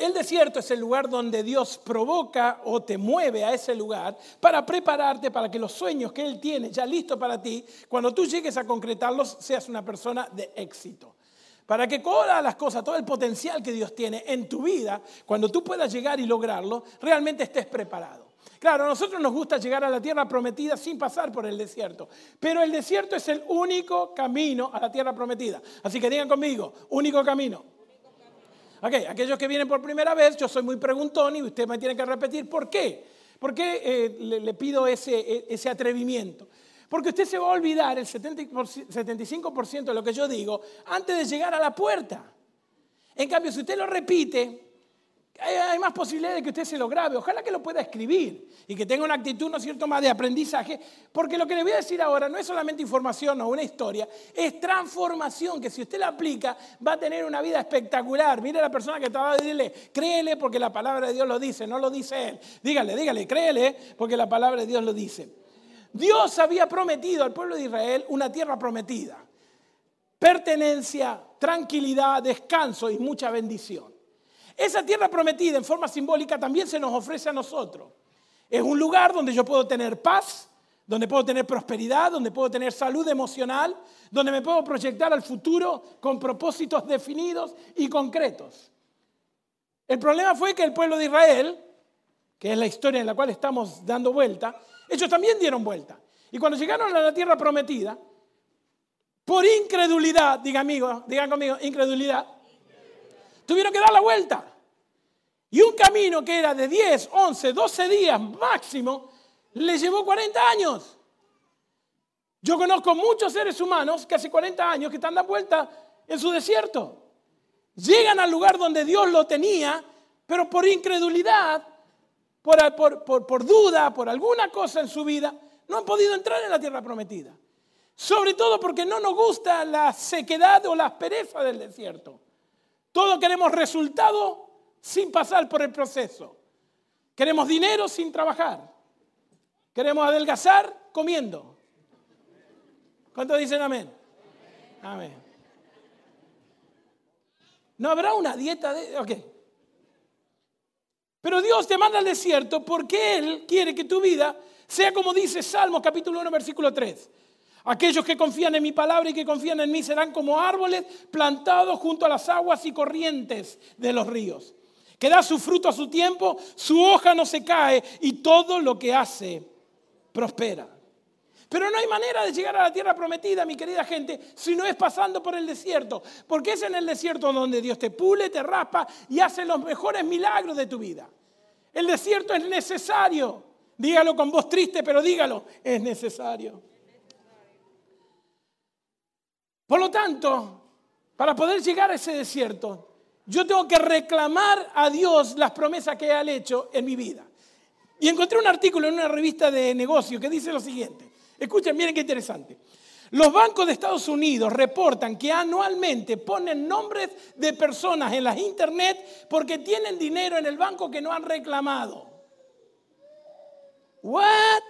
El desierto es el lugar donde Dios provoca o te mueve a ese lugar para prepararte para que los sueños que Él tiene ya listos para ti, cuando tú llegues a concretarlos, seas una persona de éxito. Para que todas las cosas, todo el potencial que Dios tiene en tu vida, cuando tú puedas llegar y lograrlo, realmente estés preparado. Claro, a nosotros nos gusta llegar a la tierra prometida sin pasar por el desierto, pero el desierto es el único camino a la tierra prometida. Así que digan conmigo, único camino. Ok, aquellos que vienen por primera vez, yo soy muy preguntón y usted me tiene que repetir por qué. ¿Por qué eh, le, pido ese, e, ese atrevimiento? Porque usted se va a olvidar el 75% de lo que yo digo antes de llegar a la puerta. En cambio, si usted lo repite, hay más posibilidades de que usted se lo grabe. Ojalá que lo pueda escribir y que tenga una actitud, ¿no es cierto?, más de aprendizaje. Porque lo que le voy a decir ahora no es solamente información o una historia, es transformación que si usted la aplica va a tener una vida espectacular. Mire a la persona que estaba decirle, créele porque la palabra de Dios lo dice, no lo dice él. Dígale, dígale, créele porque la palabra de Dios lo dice. Dios había prometido al pueblo de Israel una tierra prometida. Pertenencia, tranquilidad, descanso y mucha bendición. Esa tierra prometida en forma simbólica también se nos ofrece a nosotros. Es un lugar donde yo puedo tener paz, donde puedo tener prosperidad, donde puedo tener salud emocional, donde me puedo proyectar al futuro con propósitos definidos y concretos. El problema fue que el pueblo de Israel, que es la historia en la cual estamos dando vuelta, ellos también dieron vuelta. Y cuando llegaron a la tierra prometida, por incredulidad, digan, amigo, digan conmigo, incredulidad, tuvieron que dar la vuelta. Y un camino que era de 10, 11, 12 días máximo, le llevó 40 años. Yo conozco muchos seres humanos que hace 40 años que están dando vuelta en su desierto. Llegan al lugar donde Dios lo tenía, pero por incredulidad, por, por, duda, por alguna cosa en su vida, no han podido entrar en la tierra prometida. Sobre todo porque no nos gusta la sequedad o la aspereza del desierto. Todos queremos resultado sin pasar por el proceso. Queremos dinero sin trabajar. Queremos adelgazar comiendo. ¿Cuántos dicen amén? Amén. ¿No habrá una dieta de.? Ok. Pero Dios te manda al desierto porque Él quiere que tu vida sea como dice Salmos capítulo 1, versículo 3. Aquellos que confían en mi palabra y que confían en mí serán como árboles plantados junto a las aguas y corrientes de los ríos que da su fruto a su tiempo, su hoja no se cae y todo lo que hace prospera. Pero no hay manera de llegar a la tierra prometida, mi querida gente, si no es pasando por el desierto. Porque es en el desierto donde Dios te pule, te raspa y hace los mejores milagros de tu vida. El desierto es necesario. Dígalo con voz triste, pero dígalo, es necesario. Por lo tanto, para poder llegar a ese desierto, yo tengo que reclamar a Dios las promesas que ha hecho en mi vida. Y encontré un artículo en una revista de negocios que dice lo siguiente. Escuchen, miren qué interesante. Los bancos de Estados Unidos reportan que anualmente ponen nombres de personas en las internet porque tienen dinero en el banco que no han reclamado. ¿What?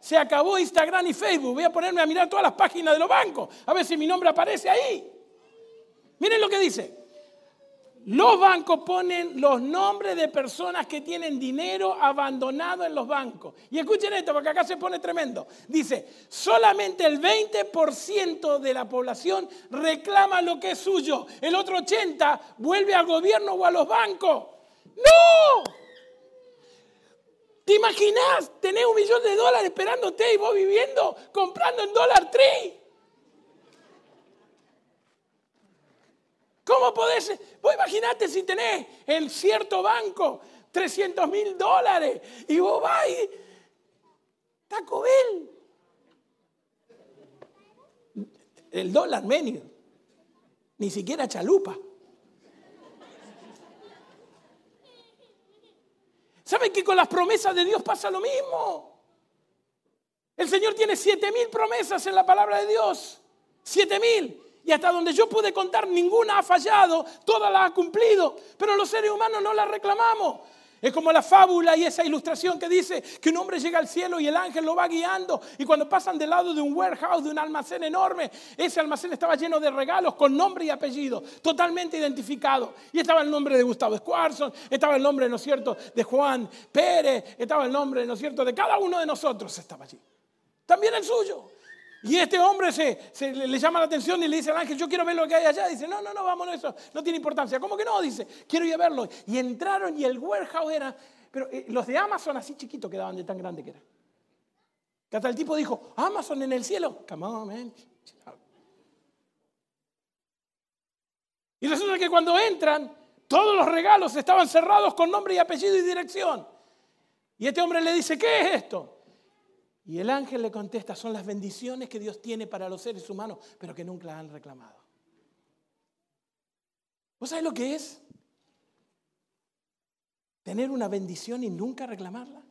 Se acabó Instagram y Facebook. Voy a ponerme a mirar todas las páginas de los bancos a ver si mi nombre aparece ahí. Miren lo que dice. Los bancos ponen los nombres de personas que tienen dinero abandonado en los bancos. Y escuchen esto, porque acá se pone tremendo. Dice, solamente el 20% de la población reclama lo que es suyo. El otro 80% vuelve al gobierno o a los bancos. ¡No! ¿Te imaginas tener un millón de dólares esperándote y vos viviendo comprando en dólar tree? ¿Cómo podés? Vos imaginate si tenés en cierto banco 300 mil dólares y vos vas y Taco Bell. El dólar medio. Ni siquiera chalupa. ¿Saben que con las promesas de Dios pasa lo mismo? El Señor tiene siete mil promesas en la palabra de Dios. Siete mil. Y hasta donde yo pude contar, ninguna ha fallado, todas las ha cumplido. Pero los seres humanos no las reclamamos. Es como la fábula y esa ilustración que dice que un hombre llega al cielo y el ángel lo va guiando y cuando pasan del lado de un warehouse, de un almacén enorme, ese almacén estaba lleno de regalos con nombre y apellido, totalmente identificado. Y estaba el nombre de Gustavo Squarson, estaba el nombre, ¿no es cierto?, de Juan Pérez, estaba el nombre, ¿no es cierto?, de cada uno de nosotros estaba allí. También el suyo. Y este hombre se, le llama la atención y le dice al ángel, yo quiero ver lo que hay allá. Dice, no, no, no, vámonos, eso no tiene importancia. ¿Cómo que no? Dice, quiero ir a verlo. Y entraron y el warehouse era, pero eh, los de Amazon así chiquitos quedaban de tan grande que era. Que hasta el tipo dijo, Amazon en el cielo. Come on. Y resulta que cuando entran, todos los regalos estaban cerrados con nombre y apellido y dirección. Y este hombre le dice, ¿qué es esto? Y el ángel le contesta, son las bendiciones que Dios tiene para los seres humanos, pero que nunca han reclamado. ¿Vos sabés lo que es? Tener una bendición y nunca reclamarla.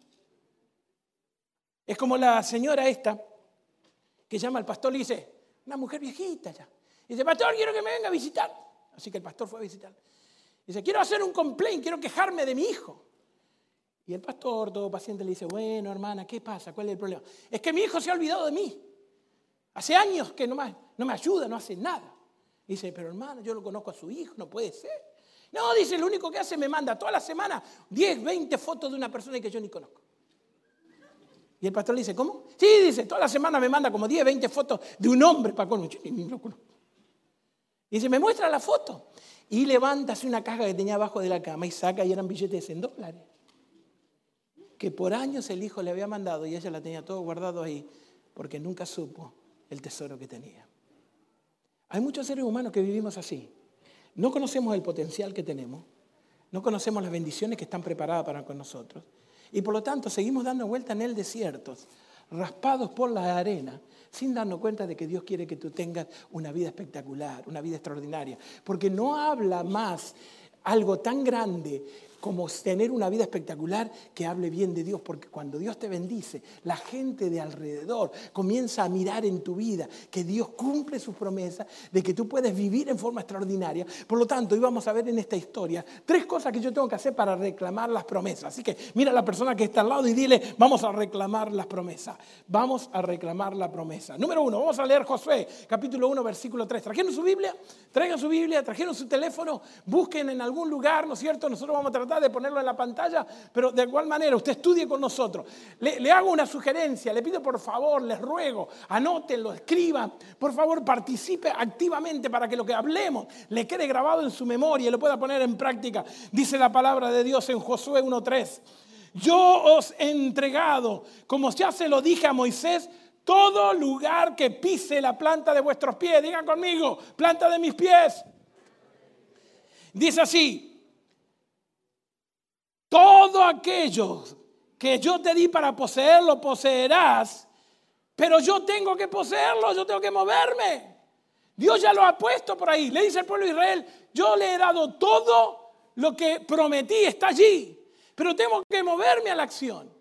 Es como la señora esta que llama al pastor y dice, una mujer viejita ya. Y dice, pastor, quiero que me venga a visitar. Así que el pastor fue a visitar. Dice, quiero hacer un complaint, quiero quejarme de mi hijo. Y el pastor, todo paciente, le dice, bueno, hermana, ¿qué pasa? ¿Cuál es el problema? Es que mi hijo se ha olvidado de mí. Hace años que no me, ayuda, no hace nada. Dice, pero hermana, yo lo conozco a su hijo, no puede ser. No, dice, lo único que hace me manda toda la semana 10, 20 fotos de una persona que yo ni conozco. Y el pastor le dice, ¿cómo? Sí, dice, toda la semana me manda como 10, 20 fotos de un hombre para. Yo ni lo conozco. Dice, me muestra la foto. Y levanta así una caja que tenía abajo de la cama y saca y eran billetes de 100 dólares que por años el hijo le había mandado y ella la tenía todo guardado ahí porque nunca supo el tesoro que tenía. Hay muchos seres humanos que vivimos así. No conocemos el potencial que tenemos, no conocemos las bendiciones que están preparadas para con nosotros y por lo tanto seguimos dando vuelta en el desierto, raspados por la arena, sin darnos cuenta de que Dios quiere que tú tengas una vida espectacular, una vida extraordinaria, porque no habla más algo tan grande como tener una vida espectacular que hable bien de Dios, porque cuando Dios te bendice, la gente de alrededor comienza a mirar en tu vida que Dios cumple sus promesas, de que tú puedes vivir en forma extraordinaria. Por lo tanto, hoy vamos a ver en esta historia tres cosas que yo tengo que hacer para reclamar las promesas. Así que mira a la persona que está al lado y dile, vamos a reclamar las promesas. Vamos a reclamar la promesa. Número uno, vamos a leer Josué, capítulo 1, versículo 3. ¿Trajeron su Biblia? Traigan su Biblia, trajeron su teléfono, busquen en algún lugar, ¿no es cierto? Nosotros vamos a tratar de ponerlo en la pantalla, pero de igual manera usted estudie con nosotros. Le, hago una sugerencia, le pido por favor, les ruego, anótenlo, escriban, por favor participe activamente para que lo que hablemos le quede grabado en su memoria y lo pueda poner en práctica. Dice la palabra de Dios en Josué 1.3. Yo os he entregado, como ya se lo dije a Moisés, todo lugar que pise la planta de vuestros pies. Digan conmigo, planta de mis pies. Dice así, todo aquello que yo te di para poseerlo, poseerás, pero yo tengo que poseerlo, yo tengo que moverme. Dios ya lo ha puesto por ahí. Le dice al pueblo de Israel, yo le he dado todo lo que prometí, está allí, pero tengo que moverme a la acción.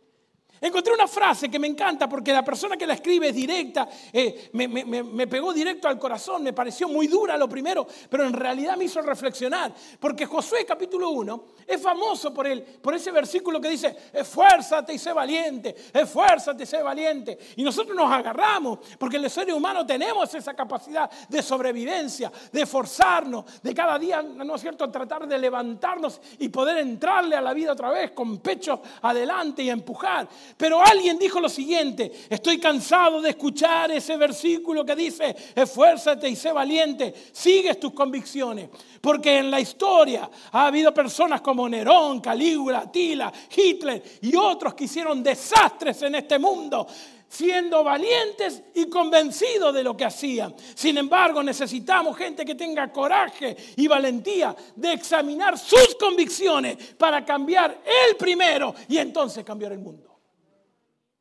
Encontré una frase que me encanta porque la persona que la escribe es directa, eh, me, pegó directo al corazón, me pareció muy dura lo primero, pero en realidad me hizo reflexionar. Porque Josué capítulo 1 es famoso por, el, por ese versículo que dice, esfuérzate y sé valiente, esfuérzate y sé valiente. Y nosotros nos agarramos porque el ser humano tenemos esa capacidad de sobrevivencia, de forzarnos, de cada día, ¿no es cierto?, tratar de levantarnos y poder entrarle a la vida otra vez con pecho adelante y empujar. Pero alguien dijo lo siguiente, estoy cansado de escuchar ese versículo que dice, esfuérzate y sé valiente, sigues tus convicciones. Porque en la historia ha habido personas como Nerón, Calígula, Tila, Hitler y otros que hicieron desastres en este mundo siendo valientes y convencidos de lo que hacían. Sin embargo, necesitamos gente que tenga coraje y valentía de examinar sus convicciones para cambiar el primero y entonces cambiar el mundo.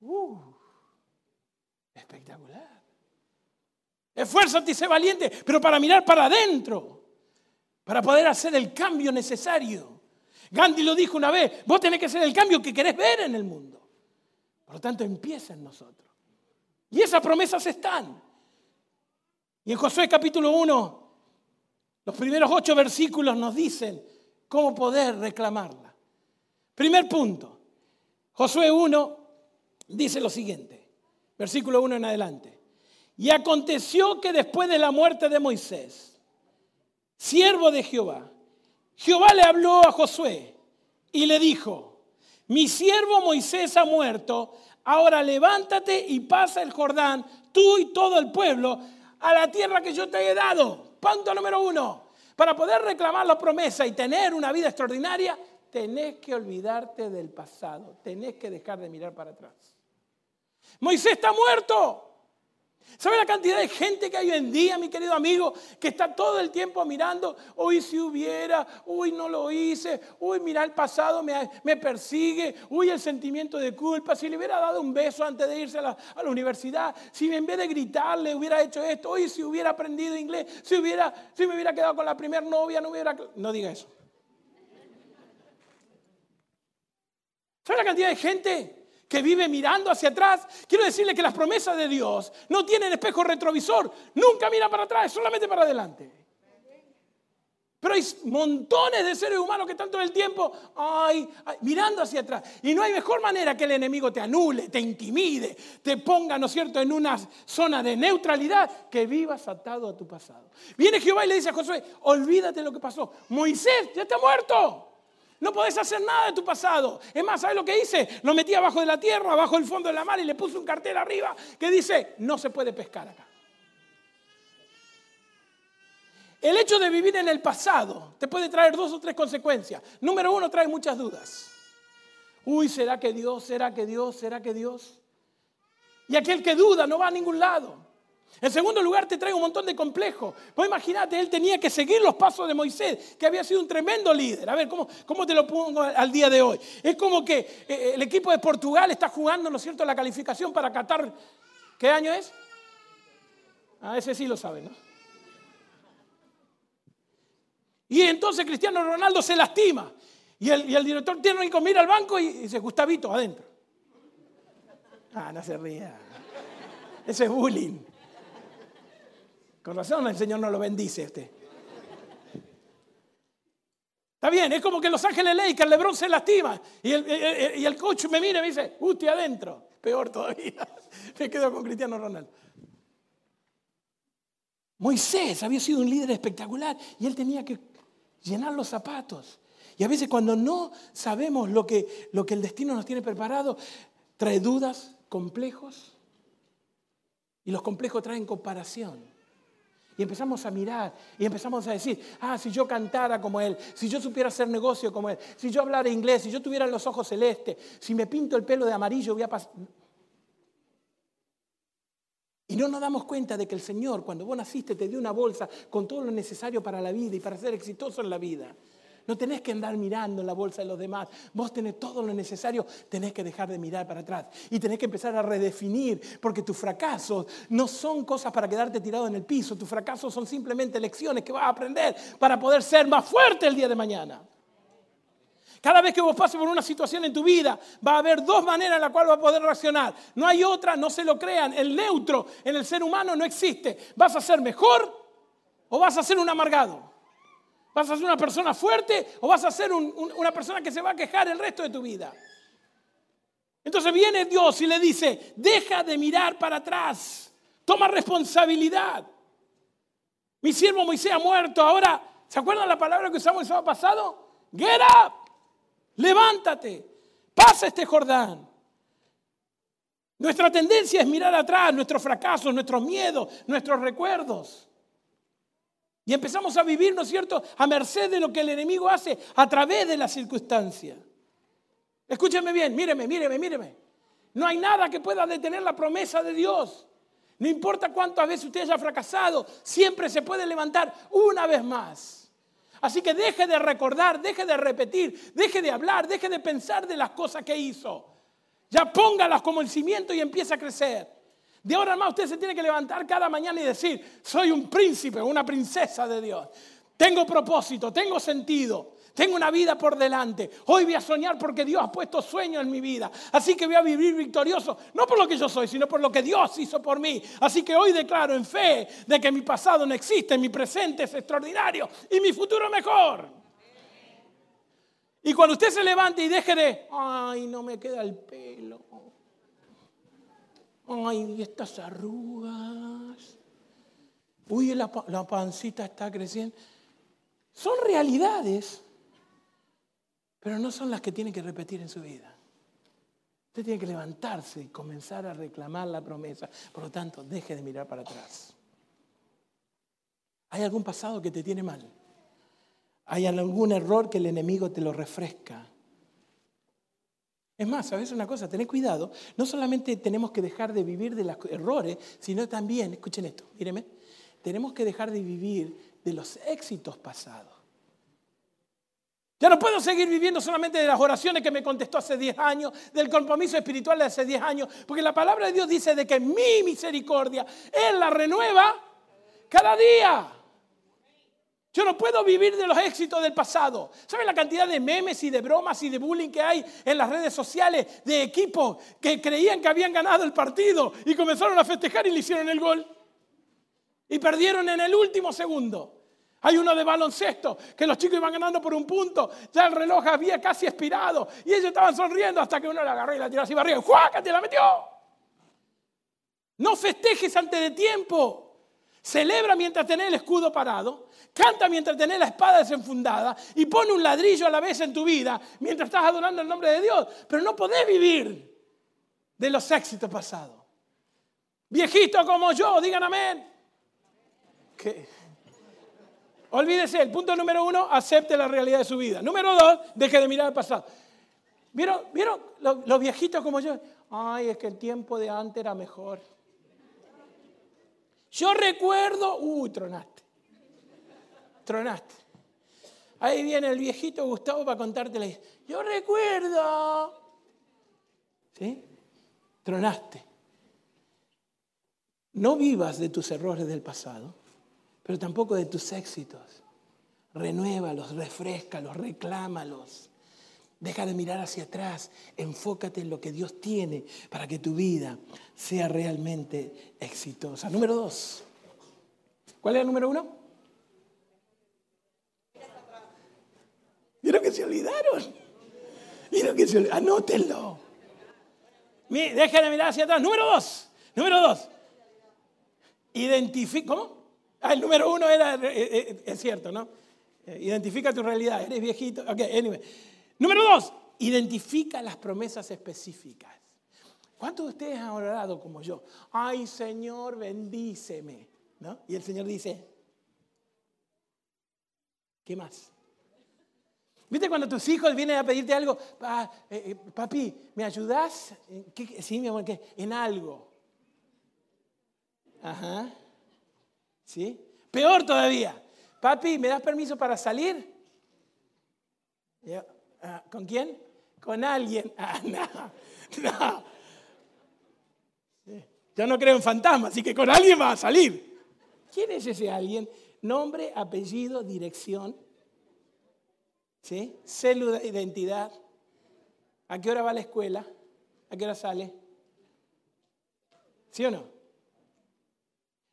Uh, espectacular. Esfuérzate y sé valiente, pero para mirar para adentro, para poder hacer el cambio necesario. Gandhi lo dijo una vez, vos tenés que hacer el cambio que querés ver en el mundo. Por lo tanto, empieza en nosotros. Y esas promesas están. Y en Josué capítulo 1, los primeros ocho versículos nos dicen cómo poder reclamarla. Primer punto. Josué 1 dice lo siguiente, versículo 1 en adelante. Y aconteció que después de la muerte de Moisés, siervo de Jehová, Jehová le habló a Josué y le dijo, mi siervo Moisés ha muerto, ahora levántate y pasa el Jordán, tú y todo el pueblo, a la tierra que yo te he dado. Punto número uno. Para poder reclamar la promesa y tener una vida extraordinaria, tenés que olvidarte del pasado, tenés que dejar de mirar para atrás. Moisés está muerto. ¿Sabe la cantidad de gente que hay hoy en día, mi querido amigo, que está todo el tiempo mirando, uy, si hubiera, uy, no lo hice, uy, mira, el pasado me, me persigue, uy, el sentimiento de culpa, si le hubiera dado un beso antes de irse a la, a la, universidad, si en vez de gritarle hubiera hecho esto, uy, si hubiera aprendido inglés, si, hubiera, si me hubiera quedado con la primera novia, no hubiera... No diga eso. ¿Sabe la cantidad de gente que vive mirando hacia atrás, quiero decirle que las promesas de Dios no tienen espejo retrovisor, nunca mira para atrás, solamente para adelante. Pero hay montones de seres humanos que están todo el tiempo ay, mirando hacia atrás. Y no hay mejor manera que el enemigo te anule, te intimide, te ponga, ¿no es cierto?, en una zona de neutralidad que vivas atado a tu pasado. Viene Jehová y le dice a Josué, olvídate lo que pasó. Moisés ya está muerto. No podés hacer nada de tu pasado. Es más, ¿sabes lo que hice? Lo metí abajo de la tierra, abajo del fondo de la mar y le puse un cartel arriba que dice, no se puede pescar acá. El hecho de vivir en el pasado te puede traer dos o tres consecuencias. Número uno, trae muchas dudas. Uy, ¿será que Dios? ¿Será que Dios? ¿Será que Dios? Y aquel que duda no va a ningún lado. En segundo lugar, te trae un montón de complejos. Pues imagínate, él tenía que seguir los pasos de Moisés, que había sido un tremendo líder. A ver, ¿cómo, cómo te lo pongo al día de hoy? Es como que eh, eh, el equipo de Portugal está jugando, ¿no es cierto?, la calificación para Qatar. ¿Qué año es? Ah, ese sí lo sabe, ¿no? Y entonces Cristiano Ronaldo se lastima. Y el, y el director técnico mira al banco y dice, Gustavito, adentro. Ah, no se ría. Ese es bullying. Con razón el Señor no lo bendice a usted. Está bien, es como que Los Ángeles Lakers, Lebron se lastima y el, y el coach me mira y me dice, usted adentro. Peor todavía. Me quedo con Cristiano Ronaldo. Moisés había sido un líder espectacular y él tenía que llenar los zapatos. Y a veces cuando no sabemos lo que, lo que el destino nos tiene preparado, trae dudas, complejos. Y los complejos traen comparación. Y empezamos a mirar y empezamos a decir, ah, si yo cantara como él, si yo supiera hacer negocio como él, si yo hablara inglés, si yo tuviera los ojos celestes, si me pinto el pelo de amarillo, voy a pasar... Y no nos damos cuenta de que el Señor, cuando vos naciste, te dio una bolsa con todo lo necesario para la vida y para ser exitoso en la vida. No tenés que andar mirando en la bolsa de los demás. Vos tenés todo lo necesario, tenés que dejar de mirar para atrás. Y tenés que empezar a redefinir, porque tus fracasos no son cosas para quedarte tirado en el piso. Tus fracasos son simplemente lecciones que vas a aprender para poder ser más fuerte el día de mañana. Cada vez que vos pases por una situación en tu vida, va a haber dos maneras en las cuales vas a poder reaccionar. No hay otra, no se lo crean. El neutro en el ser humano no existe. ¿Vas a ser mejor o vas a ser un amargado? ¿Vas a ser una persona fuerte o vas a ser una persona que se va a quejar el resto de tu vida? Entonces viene Dios y le dice, deja de mirar para atrás, toma responsabilidad. Mi siervo Moisés ha muerto, ahora, ¿se acuerdan la palabra que usamos el sábado pasado? Get up, levántate, pasa este Jordán. Nuestra tendencia es mirar atrás, nuestros fracasos, nuestros miedos, nuestros recuerdos. Y empezamos a vivir, ¿no es cierto?, a merced de lo que el enemigo hace a través de la circunstancia. Escúcheme bien, míreme, míreme, míreme. No hay nada que pueda detener la promesa de Dios. No importa cuántas veces usted haya fracasado, siempre se puede levantar una vez más. Así que deje de recordar, deje de repetir, deje de hablar, deje de pensar de las cosas que hizo. Ya póngalas como el cimiento y empieza a crecer. De ahora en más usted se tiene que levantar cada mañana y decir, soy un príncipe, una princesa de Dios. Tengo propósito, tengo sentido, tengo una vida por delante. Hoy voy a soñar porque Dios ha puesto sueño en mi vida. Así que voy a vivir victorioso, no por lo que yo soy, sino por lo que Dios hizo por mí. Así que hoy declaro en fe de que mi pasado no existe, mi presente es extraordinario y mi futuro mejor. Y cuando usted se levante y deje de, ay, no me queda el pelo. Ay, estas arrugas. Uy, la, la pancita está creciendo. Son realidades, pero no son las que tiene que repetir en su vida. Usted tiene que levantarse y comenzar a reclamar la promesa. Por lo tanto, deje de mirar para atrás. ¿Hay algún pasado que te tiene mal? ¿Hay algún error que el enemigo te lo refresca? Es más, ¿sabes una cosa? Tened cuidado. No solamente tenemos que dejar de vivir de los errores, sino también, escuchen esto, míreme, tenemos que dejar de vivir de los éxitos pasados. Ya no puedo seguir viviendo solamente de las oraciones que me contestó hace 10 años, del compromiso espiritual de hace 10 años, porque la palabra de Dios dice de que mi misericordia, Él la renueva cada día. Yo no puedo vivir de los éxitos del pasado. ¿Saben la cantidad de memes y de bromas y de bullying que hay en las redes sociales de equipos que creían que habían ganado el partido y comenzaron a festejar y le hicieron el gol? Y perdieron en el último segundo. Hay uno de baloncesto, que los chicos iban ganando por un punto, ya el reloj había casi expirado y ellos estaban sonriendo hasta que uno la agarró y la tiró así arriba y ¡Te la metió! No festejes antes de tiempo. Celebra mientras tenés el escudo parado, canta mientras tenés la espada desenfundada y pone un ladrillo a la vez en tu vida mientras estás adorando el nombre de Dios. Pero no podés vivir de los éxitos pasados. Viejito como yo, digan amén. Olvídese, el punto número uno, acepte la realidad de su vida. Número dos, deje de mirar al pasado. ¿Vieron, ¿vieron los, viejitos como yo? Ay, es que el tiempo de antes era mejor. Yo recuerdo, uy, tronaste. Tronaste. Ahí viene el viejito Gustavo para contarte la historia. Yo recuerdo. ¿Sí? Tronaste. No vivas de tus errores del pasado pero tampoco de tus éxitos. Renuévalos, refrescalos, reclámalos. Deja de mirar hacia atrás, enfócate en lo que Dios tiene para que tu vida sea realmente exitosa. Número dos. ¿Cuál es el número uno? ¿Vieron que se olvidaron? ¿Vieron que se olvidaron? Anótenlo. Deja de mirar hacia atrás. Número dos. Número dos. ¿Cómo? Ah, el número uno era, eh, eh, eh, es cierto, ¿no? Identifica tu realidad, eres viejito. Ok, anyway. Número dos, identifica las promesas específicas. ¿Cuántos de ustedes han orado como yo? Ay, Señor, bendíceme. ¿No? Y el Señor dice, ¿qué más? ¿Viste cuando tus hijos vienen a pedirte algo? papi, ¿me ayudas? Sí, mi amor, ¿qué? En algo. Ajá. ¿Sí? Peor todavía. Papi, ¿me das permiso para salir? Ah, ¿Con quién? Con alguien. Ah, no, no. Yo no creo en fantasmas, así que con alguien va a salir. ¿Quién es ese alguien? Nombre, apellido, dirección. ¿Sí? Célula de identidad. ¿A qué hora va a la escuela? ¿A qué hora sale? ¿Sí o no?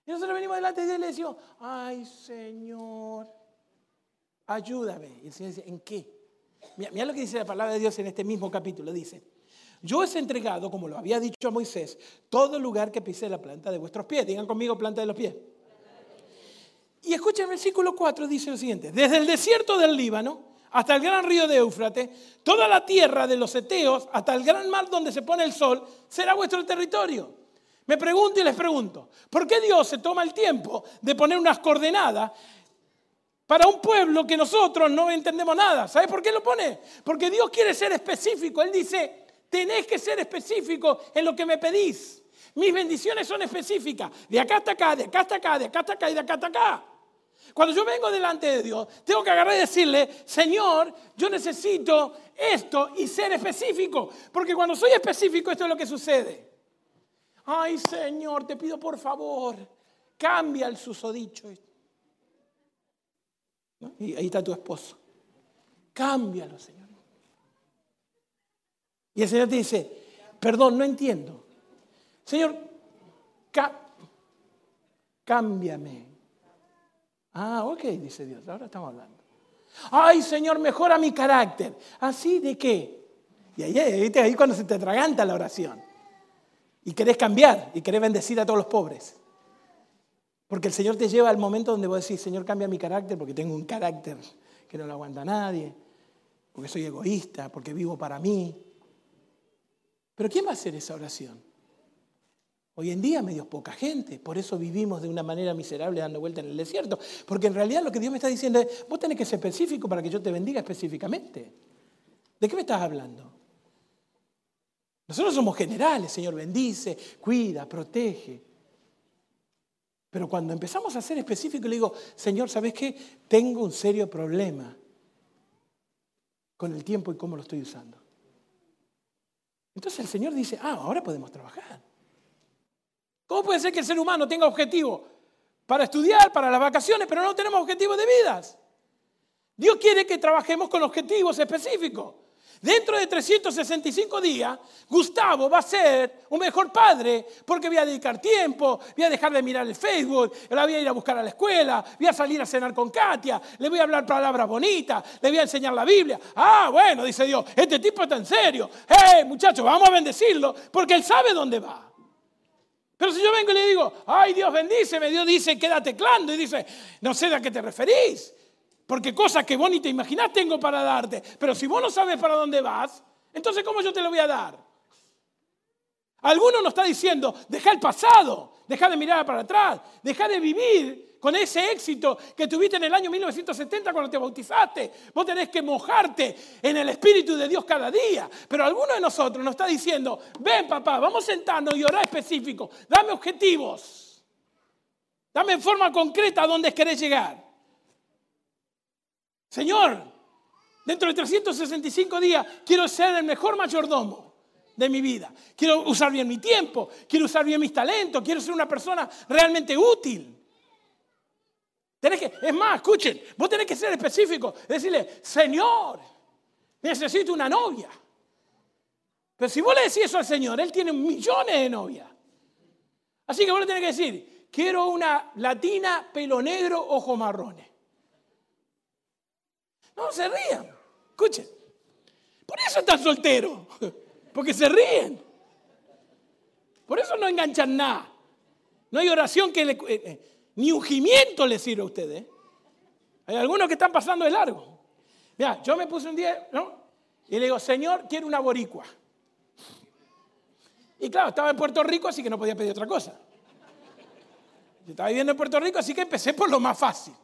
Y nosotros venimos delante de Dios y le decimos, ay Señor, ayúdame. Y el Señor dice, ¿en qué? Mira, lo que dice la palabra de Dios en este mismo capítulo. Dice, yo os he entregado, como lo había dicho a Moisés, todo lugar que pise la planta de vuestros pies. Digan conmigo planta de los pies. Y escuchen el versículo 4, dice lo siguiente. Desde el desierto del Líbano hasta el gran río de Éufrates, toda la tierra de los Eteos, hasta el gran mar donde se pone el sol, será vuestro territorio. Me pregunto y les pregunto, ¿por qué Dios se toma el tiempo de poner unas coordenadas para un pueblo que nosotros no entendemos nada? ¿Sabes por qué lo pone? Porque Dios quiere ser específico. Él dice, tenés que ser específico en lo que me pedís. Mis bendiciones son específicas. De acá hasta acá, de acá hasta acá, de acá hasta acá y de acá hasta acá. Cuando yo vengo delante de Dios, tengo que agarrar y decirle, Señor, yo necesito esto y ser específico. Porque cuando soy específico, esto es lo que sucede. Ay, Señor, te pido por favor, cambia el susodicho. Y ahí está tu esposo. Cámbialo, Señor. Y el Señor te dice, perdón, no entiendo. Señor, cámbiame. Ah, ok, dice Dios, ahora estamos hablando. Ay, Señor, mejora mi carácter. ¿Así de qué? Y ahí, ahí cuando se te atraganta la oración. Y querés cambiar y querés bendecir a todos los pobres. Porque el Señor te lleva al momento donde vos decís, Señor, cambia mi carácter porque tengo un carácter que no lo aguanta nadie, porque soy egoísta, porque vivo para mí. Pero ¿quién va a hacer esa oración? Hoy en día medio poca gente, por eso vivimos de una manera miserable dando vuelta en el desierto, porque en realidad lo que Dios me está diciendo es, vos tenés que ser específico para que yo te bendiga específicamente. ¿De qué me estás hablando? Nosotros somos generales, Señor, bendice, cuida, protege. Pero cuando empezamos a ser específicos, le digo, Señor, ¿sabes qué? Tengo un serio problema con el tiempo y cómo lo estoy usando. Entonces el Señor dice, ah, ahora podemos trabajar. ¿Cómo puede ser que el ser humano tenga objetivo para estudiar, para las vacaciones, pero no tenemos objetivos de vidas? Dios quiere que trabajemos con objetivos específicos. Dentro de 365 días, Gustavo va a ser un mejor padre porque voy a dedicar tiempo, voy a dejar de mirar el Facebook, la voy a ir a buscar a la escuela, voy a salir a cenar con Katia, le voy a hablar palabras bonitas, le voy a enseñar la Biblia. Ah, bueno, dice Dios, este tipo está en serio. ¡Hey, muchachos, vamos a bendecirlo porque él sabe dónde va! Pero si yo vengo y le digo, ay Dios bendíceme, Dios dice, quédate clando y dice, no sé a qué te referís. Porque cosas que vos ni te imaginás tengo para darte. Pero si vos no sabes para dónde vas, entonces ¿cómo yo te lo voy a dar? Alguno nos está diciendo, deja el pasado, deja de mirar para atrás, deja de vivir con ese éxito que tuviste en el año 1970 cuando te bautizaste. Vos tenés que mojarte en el Espíritu de Dios cada día. Pero alguno de nosotros nos está diciendo, ven papá, vamos sentando y orar específico, dame objetivos, dame en forma concreta a dónde querés llegar. Señor, dentro de 365 días quiero ser el mejor mayordomo de mi vida. Quiero usar bien mi tiempo, quiero usar bien mis talentos, quiero ser una persona realmente útil. Que, es más, escuchen, vos tenés que ser específico, decirle, Señor, necesito una novia. Pero si vos le decís eso al Señor, Él tiene millones de novias. Así que vos le tenés que decir, quiero una latina, pelo negro, ojos marrones. No, se rían. Escuchen. Por eso están solteros. Porque se ríen. Por eso no enganchan nada. No hay oración que le, eh, eh, ni ungimiento le sirve a ustedes. ¿eh? Hay algunos que están pasando de largo. Mira, yo me puse un día, ¿no? Y le digo, Señor, quiero una boricua. Y claro, estaba en Puerto Rico, así que no podía pedir otra cosa. Yo estaba viviendo en Puerto Rico, así que empecé por lo más fácil.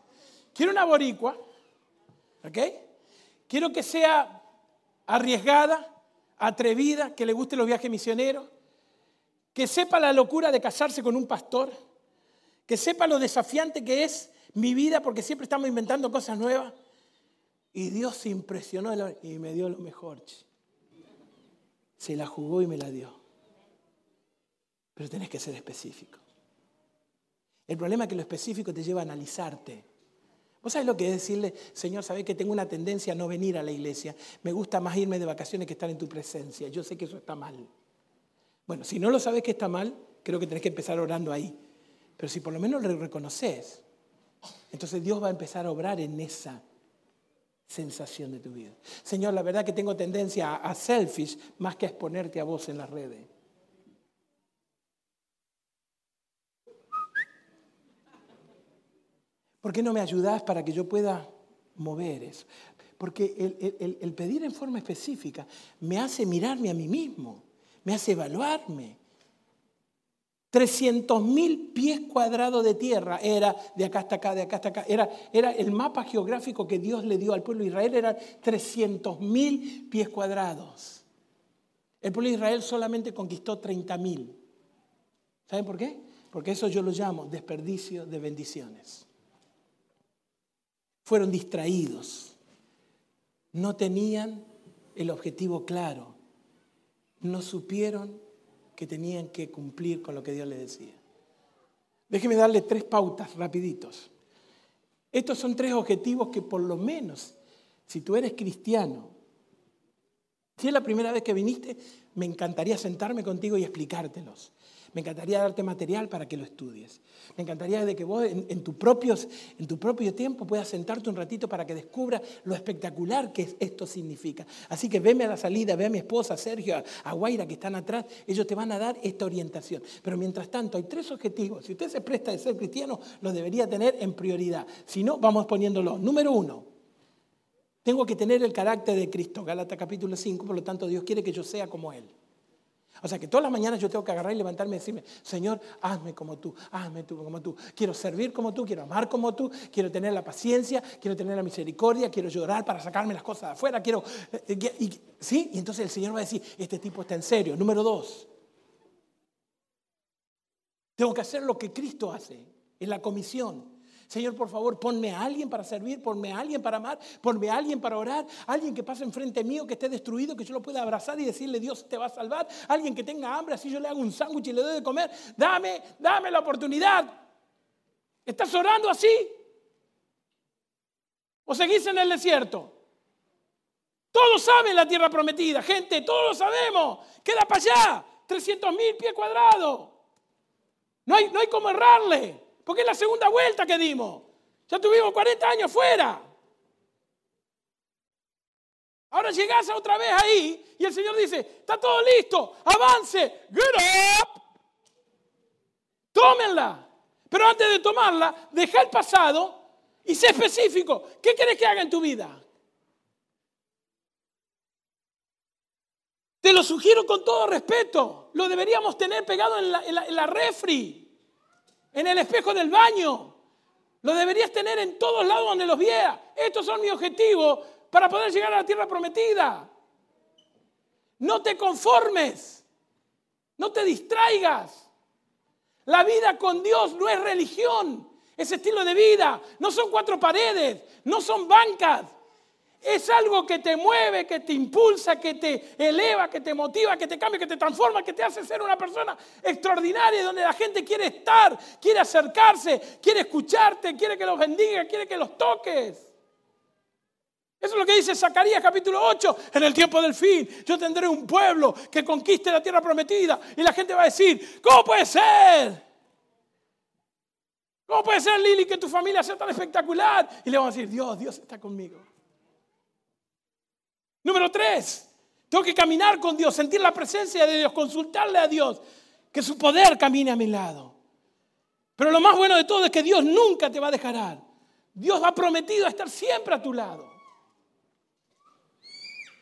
Quiero una boricua ¿Ok? Quiero que sea arriesgada, atrevida, que le guste los viajes misioneros, que sepa la locura de casarse con un pastor, que sepa lo desafiante que es mi vida porque siempre estamos inventando cosas nuevas. Y Dios se impresionó y me dio lo mejor. Se la jugó y me la dio. Pero tenés que ser específico. El problema es que lo específico te lleva a analizarte. ¿Vos sabés lo que es decirle, Señor, sabés que tengo una tendencia a no venir a la iglesia? Me gusta más irme de vacaciones que estar en tu presencia. Yo sé que eso está mal. Bueno, si no lo sabes que está mal, creo que tenés que empezar orando ahí. Pero si por lo menos lo reconoces, entonces Dios va a empezar a obrar en esa sensación de tu vida. Señor, la verdad que tengo tendencia a selfish más que a exponerte a vos en las redes. ¿Por qué no me ayudas para que yo pueda mover eso? Porque el, pedir en forma específica me hace mirarme a mí mismo, me hace evaluarme. 300 mil pies cuadrados de tierra era de acá hasta acá, de acá hasta acá. Era, era el mapa geográfico que Dios le dio al pueblo de Israel, eran 300 mil pies cuadrados. El pueblo de Israel solamente conquistó 30 mil. ¿Saben por qué? Porque eso yo lo llamo desperdicio de bendiciones fueron distraídos, no tenían el objetivo claro, no supieron que tenían que cumplir con lo que Dios les decía. Déjeme darle tres pautas rapiditos. Estos son tres objetivos que por lo menos, si tú eres cristiano, Si es la primera vez que viniste, me encantaría sentarme contigo y explicártelos. Me encantaría darte material para que lo estudies. Me encantaría de que vos en, tu propios, en tu propio tiempo puedas sentarte un ratito para que descubras lo espectacular que esto significa. Así que veme a la salida, ve a mi esposa, Sergio, a, Guaira que están atrás. Ellos te van a dar esta orientación. Pero mientras tanto, hay tres objetivos. Si usted se presta de ser cristiano, los debería tener en prioridad. Si no, vamos poniéndolo. Número uno, tengo que tener el carácter de Cristo. Gálatas capítulo 5, por lo tanto Dios quiere que yo sea como Él. O sea que todas las mañanas yo tengo que agarrar y levantarme y decirme, Señor, hazme como tú, hazme tú como tú. Quiero servir como tú, quiero amar como tú, quiero tener la paciencia, quiero tener la misericordia, quiero llorar para sacarme las cosas de afuera, quiero... Eh, y, ¿Sí? Y entonces el Señor va a decir, este tipo está en serio. Número dos, tengo que hacer lo que Cristo hace en la comisión. Señor, por favor, ponme a alguien para servir, ponme a alguien para amar, ponme a alguien para orar, alguien que pase enfrente mío, que esté destruido, que yo lo pueda abrazar y decirle, Dios te va a salvar, alguien que tenga hambre, así yo le hago un sándwich y le doy de comer, dame, dame la oportunidad. ¿Estás orando así? ¿O seguís en el desierto? Todos saben la tierra prometida, gente, todos lo sabemos. Queda para allá, 300 mil pies cuadrados. No hay, no hay como errarle. Porque es la segunda vuelta que dimos. Ya tuvimos 40 años fuera. Ahora llegás otra vez ahí y el Señor dice, está todo listo, avance, get up. Tómenla. Pero antes de tomarla, deja el pasado y sé específico. ¿Qué quieres que haga en tu vida? Te lo sugiero con todo respeto. Lo deberíamos tener pegado en la refri en el espejo del baño. Lo deberías tener en todos lados donde los veas. Estos son mis objetivos para poder llegar a la tierra prometida. No te conformes. No te distraigas. La vida con Dios no es religión. Es estilo de vida. No son cuatro paredes. No son bancas. Es algo que te mueve, que te impulsa, que te eleva, que te motiva, que te cambia, que te transforma, que te hace ser una persona extraordinaria, donde la gente quiere estar, quiere acercarse, quiere escucharte, quiere que los bendiga, quiere que los toques. Eso es lo que dice Zacarías capítulo 8. En el tiempo del fin yo tendré un pueblo que conquiste la tierra prometida. Y la gente va a decir, ¿cómo puede ser? ¿Cómo puede ser, Lili, que tu familia sea tan espectacular? Y le vamos a decir, Dios, Dios está conmigo. Número tres, tengo que caminar con Dios, sentir la presencia de Dios, consultarle a Dios, que su poder camine a mi lado. Pero lo más bueno de todo es que Dios nunca te va a dejar. Dios ha prometido estar siempre a tu lado.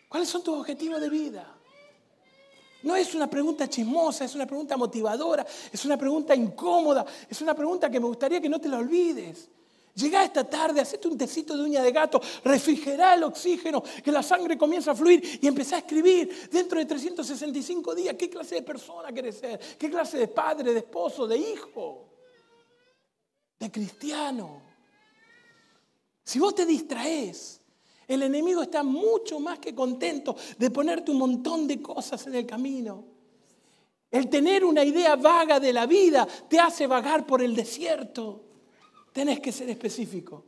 ¿Cuáles son tus objetivos de vida? No es una pregunta chismosa, es una pregunta motivadora, es una pregunta incómoda, es una pregunta que me gustaría que no te la olvides. Llega esta tarde, hacete un tecito de uña de gato, refrigerá el oxígeno, que la sangre comienza a fluir y empezá a escribir dentro de 365 días qué clase de persona querés ser, qué clase de padre, de esposo, de hijo, de cristiano. Si vos te distraes, el enemigo está mucho más que contento de ponerte un montón de cosas en el camino. El tener una idea vaga de la vida te hace vagar por el desierto. Tenés que ser específico.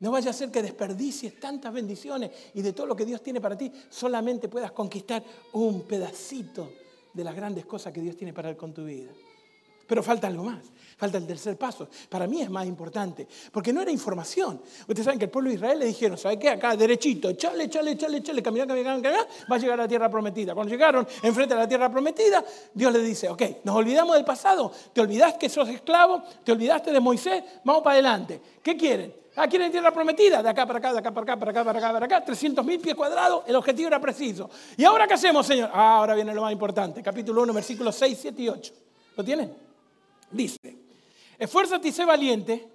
No vaya a ser que desperdicies tantas bendiciones y de todo lo que Dios tiene para ti, solamente puedas conquistar un pedacito de las grandes cosas que Dios tiene para él con tu vida. Pero falta algo más, falta el tercer paso. Para mí es más importante, porque no era información. Ustedes saben que el pueblo de Israel le dijeron, ¿sabe qué? Acá, derechito, chale, chale, chale, chale, caminar, caminar, caminar, va a llegar a la tierra prometida. Cuando llegaron enfrente de la tierra prometida, Dios le dice, ok, nos olvidamos del pasado, te olvidaste que sos esclavo, te olvidaste de Moisés, vamos para adelante. ¿Qué quieren? Ah, quieren tierra prometida, de acá para acá, de acá para acá, para acá, para acá, para acá, 300 mil pies cuadrados, el objetivo era preciso. ¿Y ahora qué hacemos, Señor? Ah, ahora viene lo más importante, capítulo 1, versículos 6, 7 y 8. ¿Lo tienen? Dice, esfuérzate y sé valiente,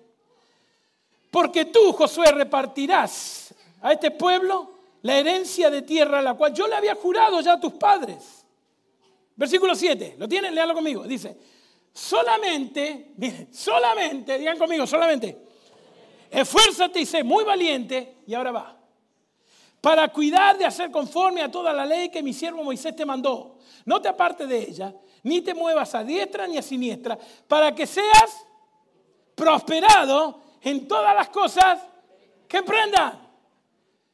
porque tú, Josué, repartirás a este pueblo la herencia de tierra, la cual yo le había jurado ya a tus padres. Versículo 7, ¿lo tienen? Léalo conmigo. Dice, solamente, miren, solamente, digan conmigo, solamente, esfuérzate y sé muy valiente, y ahora va, para cuidar de hacer conforme a toda la ley que mi siervo Moisés te mandó. No te apartes de ella, ni te muevas a diestra ni a siniestra, para que seas prosperado en todas las cosas que emprendan.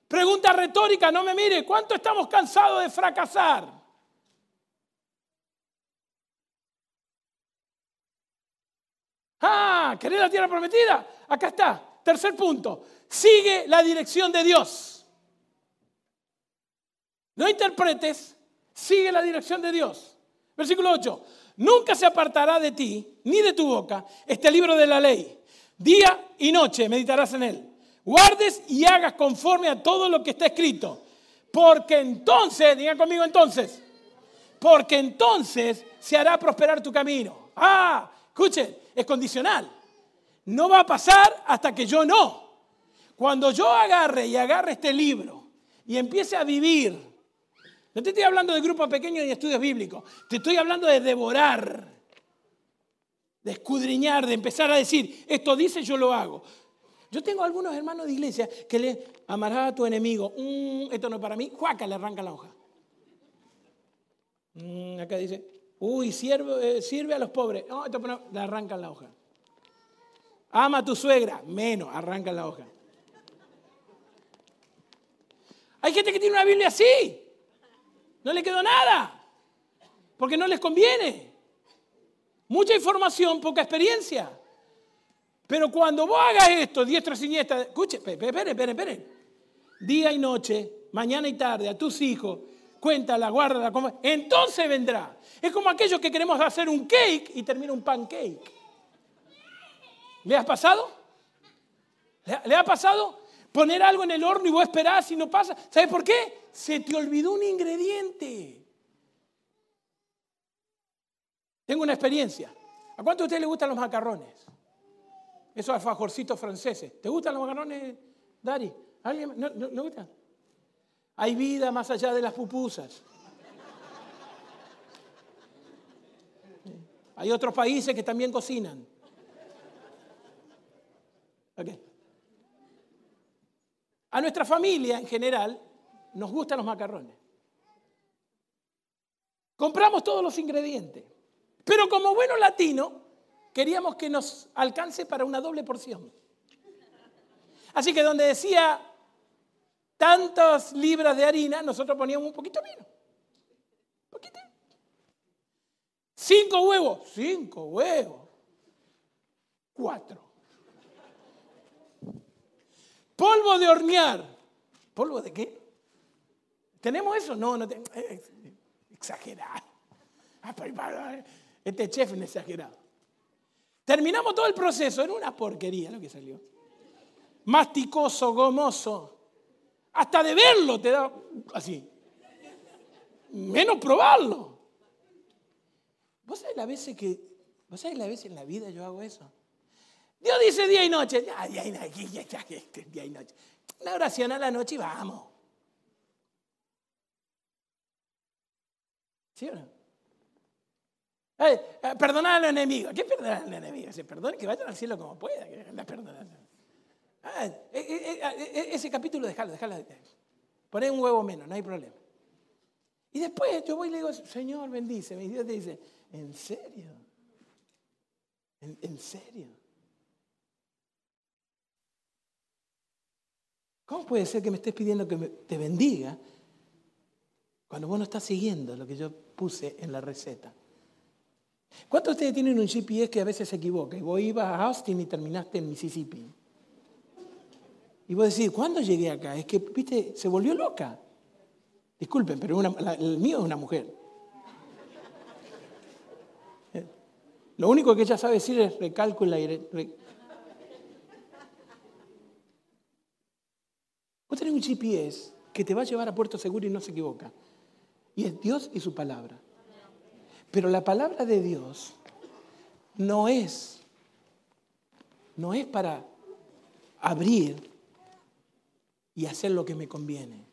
Pregunta retórica, no me mire, ¿cuánto estamos cansados de fracasar? Ah, ¿querés la tierra prometida? Acá está. Tercer punto. Sigue la dirección de Dios. No interpretes, sigue la dirección de Dios. Versículo 8. Nunca se apartará de ti, ni de tu boca, este libro de la ley. Día y noche meditarás en él. Guardes y hagas conforme a todo lo que está escrito. Porque entonces, digan conmigo entonces, porque entonces se hará prosperar tu camino. Ah, escuchen, es condicional. No va a pasar hasta que yo no. Cuando yo agarre y agarre este libro y empiece a vivir, no te estoy hablando de grupos pequeños ni estudios bíblicos, te estoy hablando de devorar, de escudriñar, de empezar a decir, esto dice, yo lo hago. Yo tengo algunos hermanos de iglesia que le amarás a tu enemigo, mm, esto no es para mí, juaca, le arranca la hoja. Mm, acá dice, uy, sirve, eh, sirve a los pobres, no, esto no, le arrancan la hoja. Ama a tu suegra, menos, arrancan la hoja. Hay gente que tiene una Biblia así. No le quedó nada. Porque no les conviene. Mucha información, poca experiencia. Pero cuando vos hagas esto, diestra siniestra, escuche, esperen, esperen, esperen. Día y noche, mañana y tarde, a tus hijos, cuéntala, guárdala, entonces vendrá. Es como aquellos que queremos hacer un cake y termina un pancake. ¿Le ha pasado? ¿Le ha pasado? poner algo en el horno y vos esperás y no pasa. ¿Sabes por qué? Se te olvidó un ingrediente. Tengo una experiencia. ¿A cuánto a ustedes les gustan los macarrones? Esos alfajorcitos franceses. ¿Te gustan los macarrones, Dari? ¿Alguien? ¿No, no, no gustan? Hay vida más allá de las pupusas. Hay otros países que también cocinan. Okay. A nuestra familia en general nos gustan los macarrones. Compramos todos los ingredientes. Pero como buenos latinos, queríamos que nos alcance para una doble porción. Así que donde decía tantas libras de harina, nosotros poníamos un poquito menos. Poquito. Cinco huevos. Cinco huevos. Cuatro. Polvo de hornear. ¿Polvo de qué? ¿Tenemos eso? No, no tenemos. Eh, eh, exagerado. Ah, este chef es exagerado. Terminamos todo el proceso. Era una porquería lo que salió. Masticoso, gomoso. Hasta de verlo te da así. Menos probarlo. ¿Vos sabés las veces que, vos sabés las veces en la vida yo hago eso? Dios dice día y noche. Ya, día y noche, día y noche. Una oración a la noche y vamos. ¿Sí o no? Eh, eh, perdonar al enemigo. ¿Qué perdonar al enemigo? Se perdone que vayan al cielo como pueda. Que ah, eh, ese capítulo, déjalo, déjalo. Poné un huevo menos, no hay problema. Y después yo voy y le digo, Señor, bendice. Y Dios te dice, ¿en serio? en serio? ¿Cómo puede ser que me estés pidiendo que te bendiga cuando vos no estás siguiendo lo que yo puse en la receta? ¿Cuántos de ustedes tienen un GPS que a veces se equivoca? Y vos ibas a Austin y terminaste en Mississippi. Y vos decís, ¿cuándo llegué acá? Es que, viste, se volvió loca. Disculpen, pero el mío es una mujer. Lo único que ella sabe decir es recálcula y... Vos tenés un GPS que te va a llevar a puerto seguro y no se equivoca. Y es Dios y su palabra. Pero la palabra de Dios no es, no es para abrir y hacer lo que me conviene.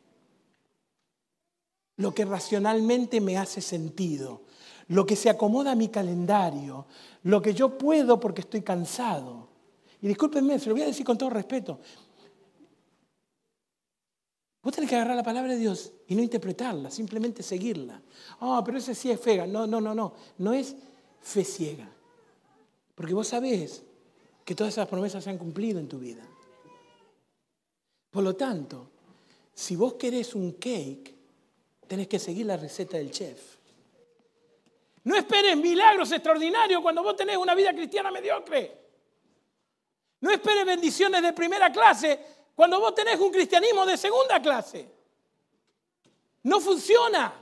Lo que racionalmente me hace sentido, lo que se acomoda a mi calendario, lo que yo puedo porque estoy cansado. Y discúlpenme, se lo voy a decir con todo respeto, Vos tenés que agarrar la palabra de Dios y no interpretarla, simplemente seguirla. Ah, pero ese sí es fega. No, no, no, no. No es fe ciega. Porque vos sabés que todas esas promesas se han cumplido en tu vida. Por lo tanto, Si vos querés un cake, tenés que seguir la receta del chef. No esperes milagros extraordinarios cuando vos tenés una vida cristiana mediocre. No esperes bendiciones de primera clase cuando vos tenés un cristianismo de segunda clase. No funciona.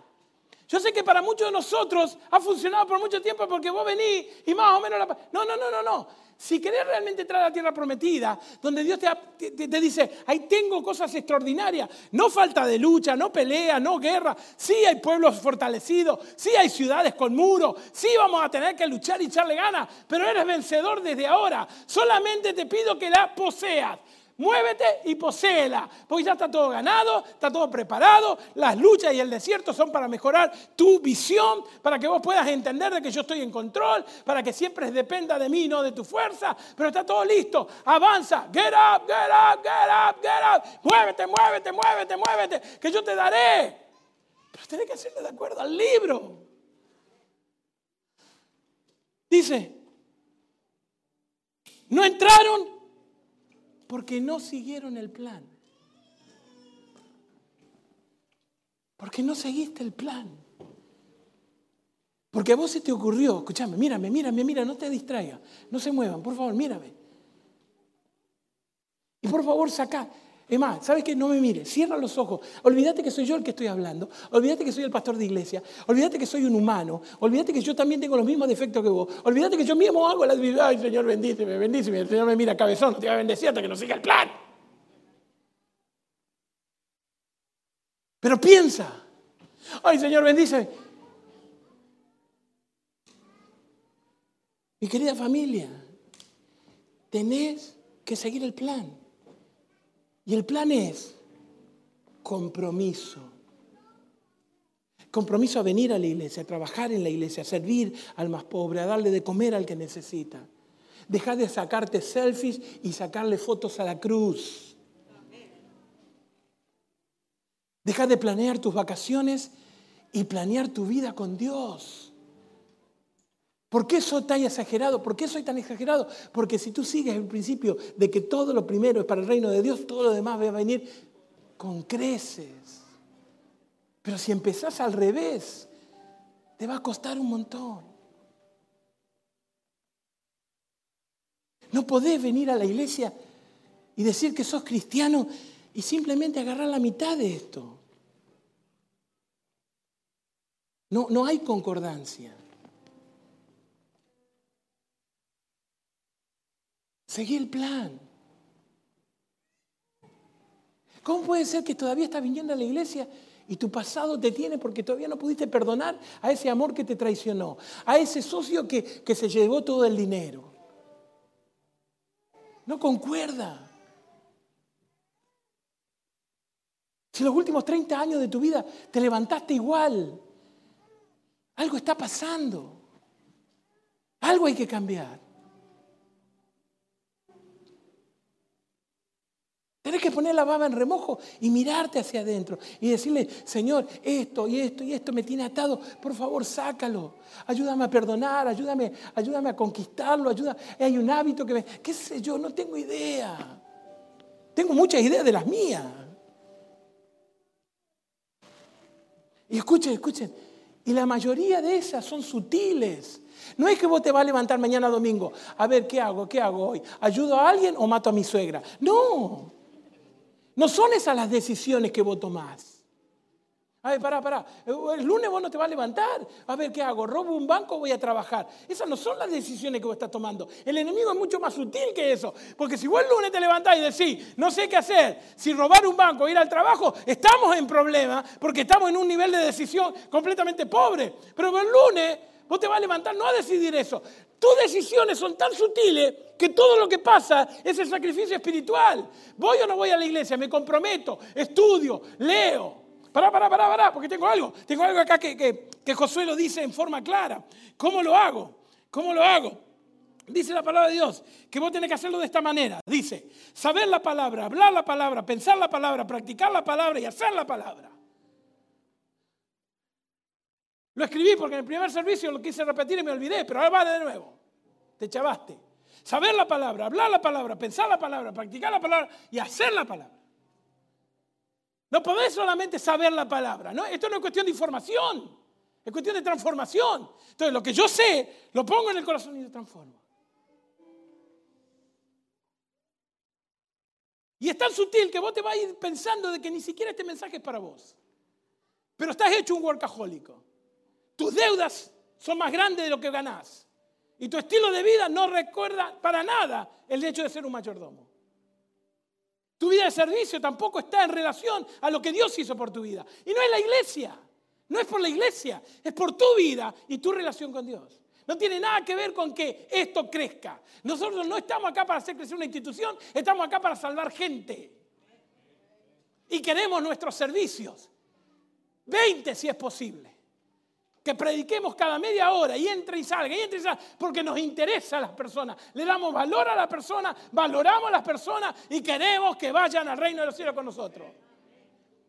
Yo sé que para muchos de nosotros ha funcionado por mucho tiempo porque vos venís y más o menos la... No, no, no, no, no. Si querés realmente entrar a la tierra prometida, donde Dios te, te, dice, ahí tengo cosas extraordinarias, no falta de lucha, no pelea, no guerra, sí hay pueblos fortalecidos, sí hay ciudades con muros, sí vamos a tener que luchar y echarle ganas, pero eres vencedor desde ahora. Solamente te pido que la poseas. Muévete y poséela, porque ya está todo ganado, está todo preparado. Las luchas y el desierto son para mejorar tu visión, para que vos puedas entender de que yo estoy en control, para que siempre dependa de mí, no de tu fuerza. Pero está todo listo. Avanza. Get up, get up, get up, get up. Muévete, muévete, muévete, muévete, que yo te daré. Pero tenés que hacerle de acuerdo al libro. Dice, no entraron porque no siguieron el plan. Porque no seguiste el plan. Porque a vos se te ocurrió, escúchame, mírame, mírame, mira, no te distraigas, no se muevan, por favor, mírame. Y por favor, saca. Es más, ¿sabes qué? No me mires, cierra los ojos. Olvídate que soy yo el que estoy hablando. Olvídate que soy el pastor de iglesia. Olvídate que soy un humano. Olvídate que yo también tengo los mismos defectos que vos. Olvídate que yo mismo hago la vida. Ay, Señor, bendíceme, bendíceme. El Señor me mira cabezón, te va a bendecir hasta que no siga el plan. Pero piensa. Ay, Señor, bendíceme. Mi querida familia, tenés que seguir el plan. Y el plan es compromiso. Compromiso a venir a la iglesia, a trabajar en la iglesia, a servir al más pobre, a darle de comer al que necesita. Deja de sacarte selfies y sacarle fotos a la cruz. Deja de planear tus vacaciones y planear tu vida con Dios. ¿Por qué soy tan exagerado? ¿Por qué soy tan exagerado? Porque si tú sigues el principio de que todo lo primero es para el reino de Dios, todo lo demás va a venir con creces. Pero si empezás al revés, te va a costar un montón. No podés venir a la iglesia y decir que sos cristiano y simplemente agarrar la mitad de esto. No, no hay concordancia. Seguí el plan. ¿Cómo puede ser que todavía estás viniendo a la iglesia y tu pasado te tiene porque todavía no pudiste perdonar a ese amor que te traicionó, a ese socio que, que se llevó todo el dinero? No concuerda. Si los últimos 30 años de tu vida te levantaste igual, algo está pasando. Algo hay que cambiar. Tienes que poner la baba en remojo y mirarte hacia adentro y decirle, Señor, esto y esto y esto me tiene atado, por favor, sácalo. Ayúdame a perdonar, ayúdame, ayúdame a conquistarlo, ayuda. Hay un hábito que me, qué sé yo, no tengo idea. Tengo muchas ideas de las mías. Y escuchen, escuchen, y la mayoría de esas son sutiles. No es que vos te vas a levantar mañana domingo, a ver, ¿qué hago? ¿Qué hago hoy? ¿Ayudo a alguien o mato a mi suegra? No. No son esas las decisiones que vos tomás. A ver, pará, pará. El lunes vos no te vas a levantar. A ver, ¿qué hago? ¿Robo un banco o voy a trabajar? Esas no son las decisiones que vos estás tomando. El enemigo es mucho más sutil que eso. Porque si vos el lunes te levantás y decís, no sé qué hacer, si robar un banco o ir al trabajo, estamos en problema porque estamos en un nivel de decisión completamente pobre. Pero el lunes vos te vas a levantar no a decidir eso. Tus decisiones son tan sutiles que todo lo que pasa es el sacrificio espiritual. Voy o no voy a la iglesia, me comprometo, estudio, leo. Pará, pará, pará, pará, porque tengo algo. Tengo algo acá que, que, que Josué lo dice en forma clara. ¿Cómo lo hago? ¿Cómo lo hago? Dice la palabra de Dios que vos tenés que hacerlo de esta manera. Dice, saber la palabra, hablar la palabra, pensar la palabra, practicar la palabra y hacer la palabra. Lo escribí porque en el primer servicio lo quise repetir y me olvidé, pero ahora va de nuevo. Te chavaste. Saber la palabra, hablar la palabra, pensar la palabra, practicar la palabra y hacer la palabra. No podés solamente saber la palabra. Esto no es cuestión de información, es cuestión de transformación. Entonces, lo que yo sé, lo pongo en el corazón y lo transformo. Y es tan sutil que vos te vas a ir pensando de que ni siquiera este mensaje es para vos. Pero estás hecho un workahólico. Tus deudas son más grandes de lo que ganás. Y tu estilo de vida no recuerda para nada el hecho de ser un mayordomo. Tu vida de servicio tampoco está en relación a lo que Dios hizo por tu vida. Y no es la iglesia. No es por la iglesia. Es por tu vida y tu relación con Dios. No tiene nada que ver con que esto crezca. Nosotros no estamos acá para hacer crecer una institución, estamos acá para salvar gente. Y queremos nuestros servicios. 20 si es posible. Que prediquemos cada media hora y entre y salga, y entre y salga, porque nos interesa a las personas. Le damos valor a la persona, valoramos a las personas y queremos que vayan al reino de los cielos con nosotros.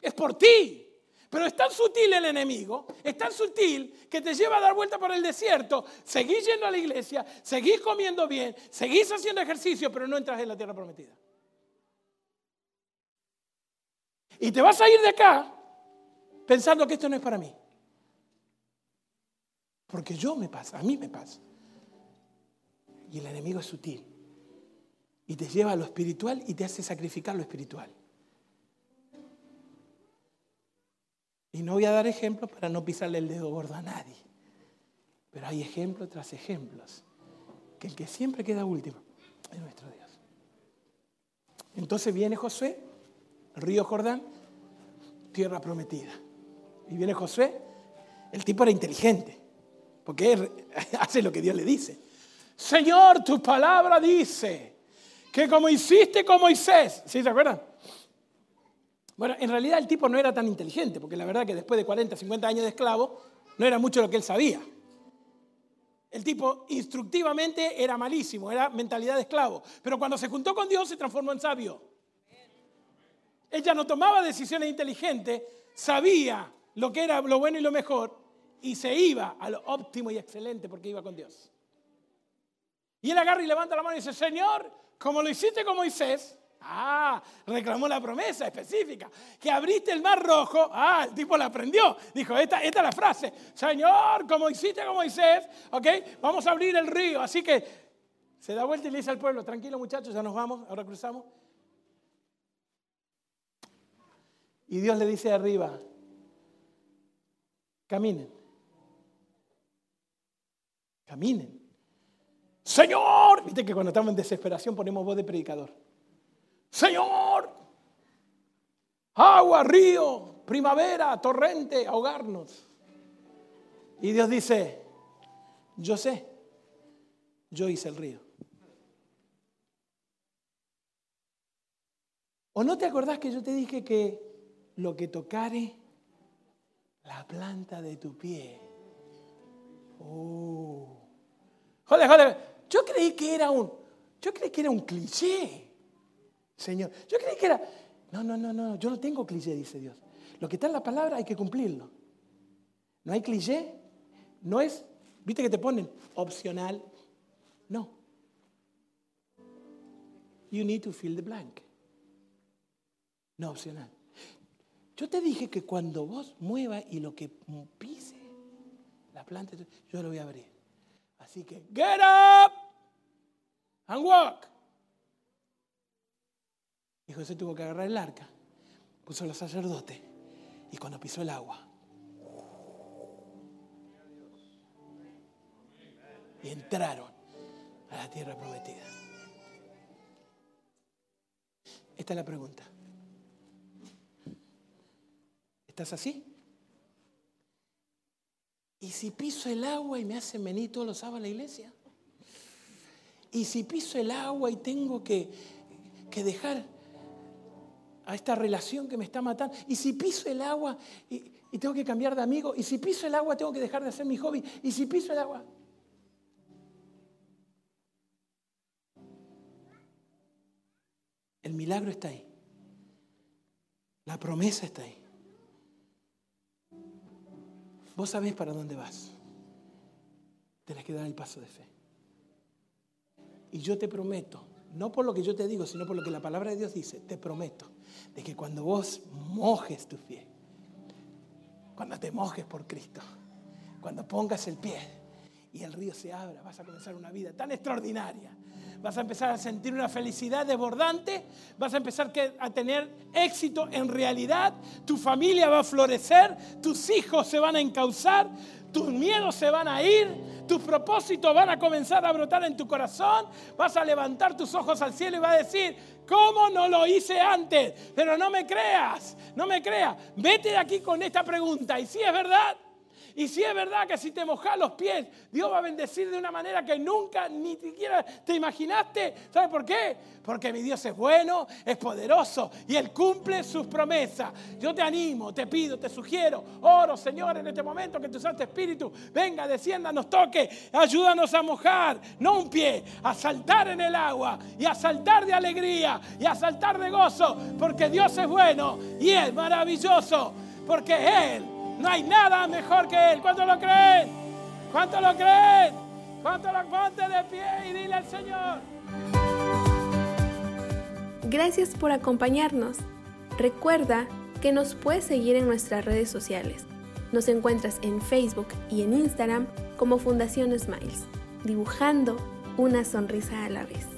Es por ti. Pero es tan sutil el enemigo, es tan sutil que te lleva a dar vuelta por el desierto, seguís yendo a la iglesia, seguís comiendo bien, seguís haciendo ejercicio, pero no entras en la tierra prometida. Y te vas a ir de acá pensando que esto no es para mí. Porque yo me pasa, a mí me pasa. Y el enemigo es sutil. Y te lleva a lo espiritual y te hace sacrificar lo espiritual. Y no voy a dar ejemplos para no pisarle el dedo gordo a nadie. Pero hay ejemplos tras ejemplos. Que el que siempre queda último es nuestro Dios. Entonces viene Josué, río Jordán, tierra prometida. Y viene Josué, el tipo era inteligente, porque él hace lo que Dios le dice. Señor, tu palabra dice que como hiciste con Moisés, ¿sí se acuerdan? Bueno, en realidad el tipo no era tan inteligente, porque la verdad que después de 40, 50 años de esclavo, no era mucho lo que él sabía. El tipo instructivamente era malísimo, era mentalidad de esclavo. Pero cuando se juntó con Dios se transformó en sabio. Ella no tomaba decisiones inteligentes, sabía lo que era lo bueno y lo mejor y se iba a lo óptimo y excelente porque iba con Dios. Y él agarra y levanta la mano y dice, Señor, como lo hiciste con Moisés, Ah, reclamó la promesa específica. Que abriste el mar rojo. Ah, el tipo la aprendió. Dijo, esta, esta es la frase. Señor, como hiciste con Moisés, ok, vamos a abrir el río. Así que se da vuelta y le dice al pueblo, tranquilo muchachos, ya nos vamos, ahora cruzamos. Y Dios le dice arriba, caminen. Caminen. Señor, viste que cuando estamos en desesperación ponemos voz de predicador. Señor, agua, río, primavera, torrente, ahogarnos. Y Dios dice, yo sé, yo hice el río. ¿O no te acordás que yo te dije que lo que tocare la planta de tu pie? Oh. Joder, joder. Yo creí que era un, yo creí que era un cliché. Señor. Yo creí que era, no, no, no, no, yo no tengo cliché, dice Dios. Lo que está en la palabra hay que cumplirlo. No hay cliché, no es, viste que te ponen opcional. No. You need to fill the blank. No opcional. Yo te dije que cuando vos muevas y lo que pise la planta, yo lo voy a abrir. Así que, get up and walk. Y José tuvo que agarrar el arca, puso los sacerdotes y cuando pisó el agua, y entraron a la tierra prometida. Esta es la pregunta. ¿Estás así? ¿Y si piso el agua y me hacen venir todos los sábados a la iglesia? ¿Y si piso el agua y tengo que, que dejar a esta relación que me está matando. Y si piso el agua y, tengo que cambiar de amigo. Y si piso el agua tengo que dejar de hacer mi hobby. Y si piso el agua... El milagro está ahí. La promesa está ahí. Vos sabés para dónde vas. Tenés que dar el paso de fe. Y yo te prometo no por lo que yo te digo, sino por lo que la palabra de Dios dice, te prometo, de que cuando vos mojes tu pie, cuando te mojes por Cristo, cuando pongas el pie y el río se abra, vas a comenzar una vida tan extraordinaria. Vas a empezar a sentir una felicidad desbordante, vas a empezar a tener éxito en realidad, tu familia va a florecer, tus hijos se van a encauzar, tus miedos se van a ir, tus propósitos van a comenzar a brotar en tu corazón, vas a levantar tus ojos al cielo y vas a decir, ¿cómo no lo hice antes? Pero no me creas, no me creas. Vete de aquí con esta pregunta y si es verdad, y si es verdad que si te mojas los pies, Dios va a bendecir de una manera que nunca ni siquiera te imaginaste. ¿Sabes por qué? Porque mi Dios es bueno, es poderoso y Él cumple sus promesas. Yo te animo, te pido, te sugiero, oro Señor en este momento que tu Santo Espíritu venga, descienda, nos toque, ayúdanos a mojar, no un pie, a saltar en el agua y a saltar de alegría y a saltar de gozo, porque Dios es bueno y es maravilloso, porque Él no hay nada mejor que Él. ¿Cuánto lo creen? ¿Cuánto lo creen? ¿Cuánto lo ponte de pie y dile al Señor? Gracias por acompañarnos. Recuerda que nos puedes seguir en nuestras redes sociales. Nos encuentras en Facebook y en Instagram como Fundación Smiles, dibujando una sonrisa a la vez.